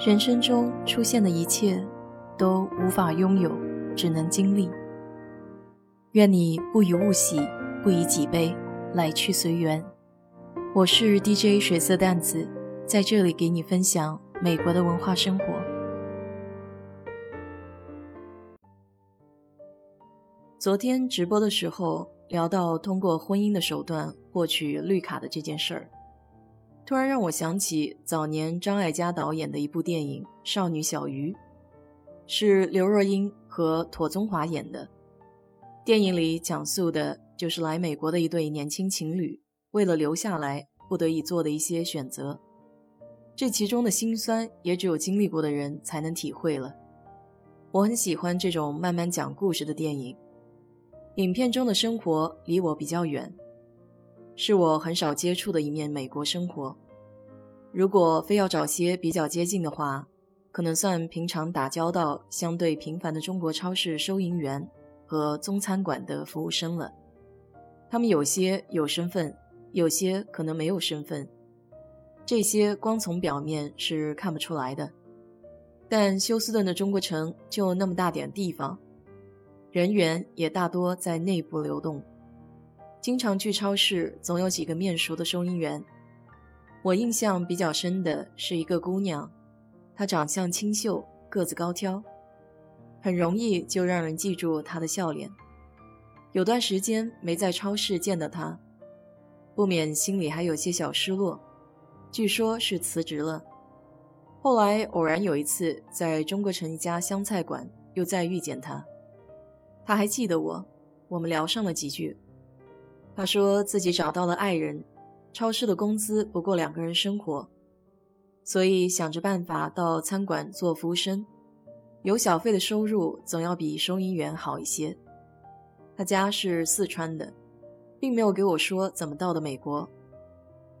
人生中出现的一切，都无法拥有，只能经历。愿你不以物喜，不以己悲，来去随缘。我是 DJ 水色淡子，在这里给你分享美国的文化生活。昨天直播的时候聊到通过婚姻的手段获取绿卡的这件事儿。突然让我想起早年张艾嘉导演的一部电影《少女小鱼》，是刘若英和妥宗华演的。电影里讲述的就是来美国的一对年轻情侣为了留下来不得已做的一些选择。这其中的辛酸，也只有经历过的人才能体会了。我很喜欢这种慢慢讲故事的电影。影片中的生活离我比较远。是我很少接触的一面美国生活。如果非要找些比较接近的话，可能算平常打交道相对频繁的中国超市收银员和中餐馆的服务生了。他们有些有身份，有些可能没有身份。这些光从表面是看不出来的。但休斯顿的中国城就那么大点地方，人员也大多在内部流动。经常去超市，总有几个面熟的收银员。我印象比较深的是一个姑娘，她长相清秀，个子高挑，很容易就让人记住她的笑脸。有段时间没在超市见到她，不免心里还有些小失落。据说是辞职了。后来偶然有一次在中国城一家湘菜馆又再遇见她，她还记得我，我们聊上了几句。他说自己找到了爱人，超市的工资不够两个人生活，所以想着办法到餐馆做服务生，有小费的收入总要比收银员好一些。他家是四川的，并没有给我说怎么到的美国，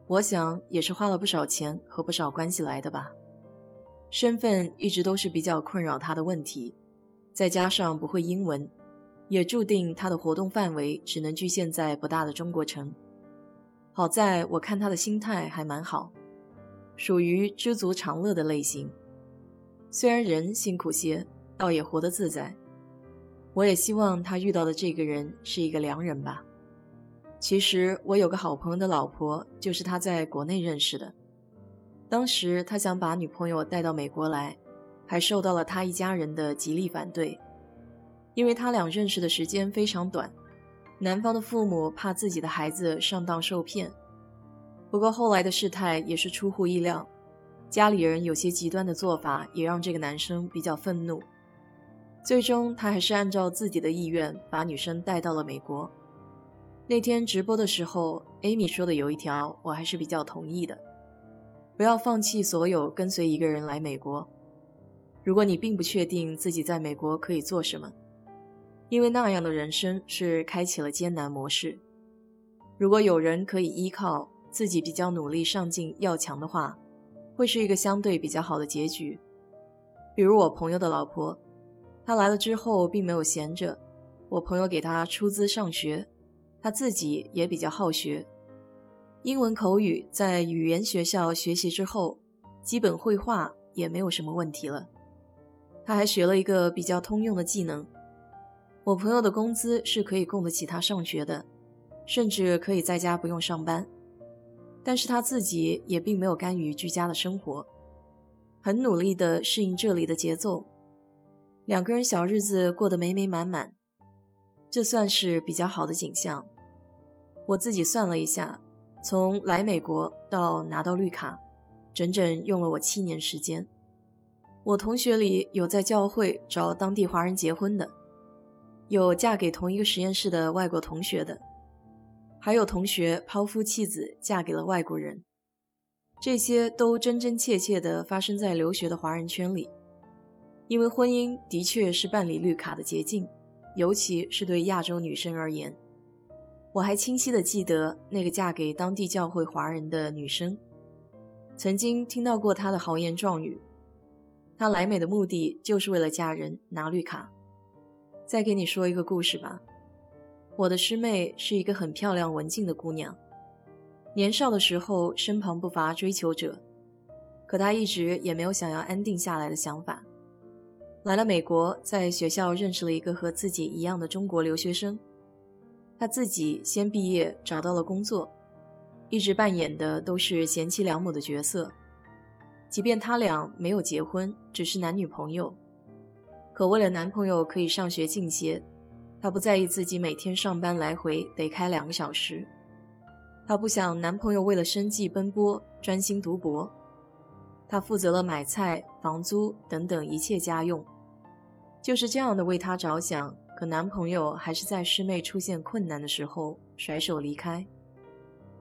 我想也是花了不少钱和不少关系来的吧。身份一直都是比较困扰他的问题，再加上不会英文。也注定他的活动范围只能局限在不大的中国城。好在我看他的心态还蛮好，属于知足常乐的类型。虽然人辛苦些，倒也活得自在。我也希望他遇到的这个人是一个良人吧。其实我有个好朋友的老婆就是他在国内认识的，当时他想把女朋友带到美国来，还受到了他一家人的极力反对。因为他俩认识的时间非常短，男方的父母怕自己的孩子上当受骗。不过后来的事态也是出乎意料，家里人有些极端的做法也让这个男生比较愤怒。最终他还是按照自己的意愿把女生带到了美国。那天直播的时候，Amy 说的有一条我还是比较同意的：不要放弃所有跟随一个人来美国。如果你并不确定自己在美国可以做什么。因为那样的人生是开启了艰难模式。如果有人可以依靠自己比较努力上进要强的话，会是一个相对比较好的结局。比如我朋友的老婆，她来了之后并没有闲着，我朋友给她出资上学，她自己也比较好学，英文口语在语言学校学习之后，基本绘画也没有什么问题了。她还学了一个比较通用的技能。我朋友的工资是可以供得起他上学的，甚至可以在家不用上班。但是他自己也并没有甘于居家的生活，很努力地适应这里的节奏。两个人小日子过得美美满满，这算是比较好的景象。我自己算了一下，从来美国到拿到绿卡，整整用了我七年时间。我同学里有在教会找当地华人结婚的。有嫁给同一个实验室的外国同学的，还有同学抛夫弃子嫁给了外国人，这些都真真切切地发生在留学的华人圈里。因为婚姻的确是办理绿卡的捷径，尤其是对亚洲女生而言。我还清晰地记得那个嫁给当地教会华人的女生，曾经听到过她的豪言壮语，她来美的目的就是为了嫁人拿绿卡。再给你说一个故事吧。我的师妹是一个很漂亮、文静的姑娘，年少的时候身旁不乏追求者，可她一直也没有想要安定下来的想法。来了美国，在学校认识了一个和自己一样的中国留学生。他自己先毕业，找到了工作，一直扮演的都是贤妻良母的角色。即便他俩没有结婚，只是男女朋友，可为了男朋友可以上学近些，她不在意自己每天上班来回得开两个小时。她不想男朋友为了生计奔波，专心读博。他负责了买菜、房租等等一切家用，就是这样的为他着想。可男朋友还是在师妹出现困难的时候甩手离开，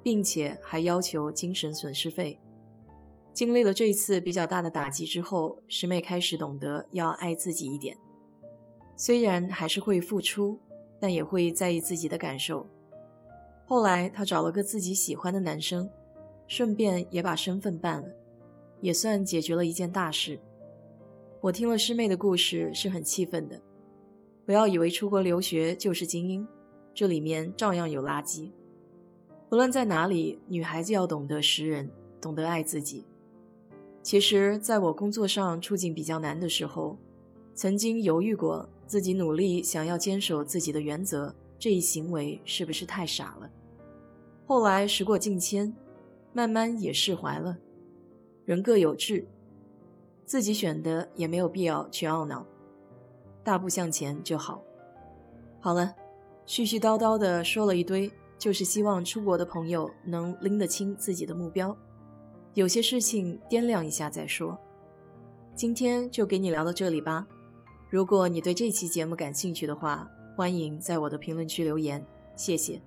并且还要求精神损失费。经历了这一次比较大的打击之后，师妹开始懂得要爱自己一点。虽然还是会付出，但也会在意自己的感受。后来她找了个自己喜欢的男生，顺便也把身份办了，也算解决了一件大事。我听了师妹的故事是很气愤的。不要以为出国留学就是精英，这里面照样有垃圾。无论在哪里，女孩子要懂得识人，懂得爱自己。其实，在我工作上处境比较难的时候，曾经犹豫过，自己努力想要坚守自己的原则，这一行为是不是太傻了？后来时过境迁，慢慢也释怀了。人各有志，自己选的也没有必要去懊恼，大步向前就好。好了，絮絮叨叨的说了一堆，就是希望出国的朋友能拎得清自己的目标。有些事情掂量一下再说。今天就给你聊到这里吧。如果你对这期节目感兴趣的话，欢迎在我的评论区留言，谢谢。